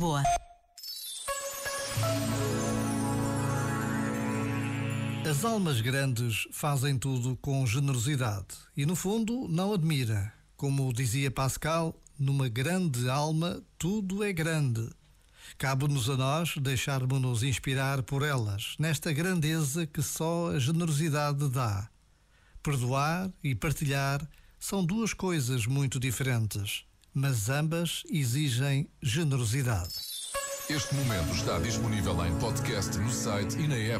Lisboa. As almas grandes fazem tudo com generosidade e, no fundo, não admira. Como dizia Pascal, numa grande alma tudo é grande. Cabe-nos a nós deixarmos-nos inspirar por elas, nesta grandeza que só a generosidade dá. Perdoar e partilhar são duas coisas muito diferentes, mas ambas exigem generosidade. Este momento está disponível em podcast no site e na app.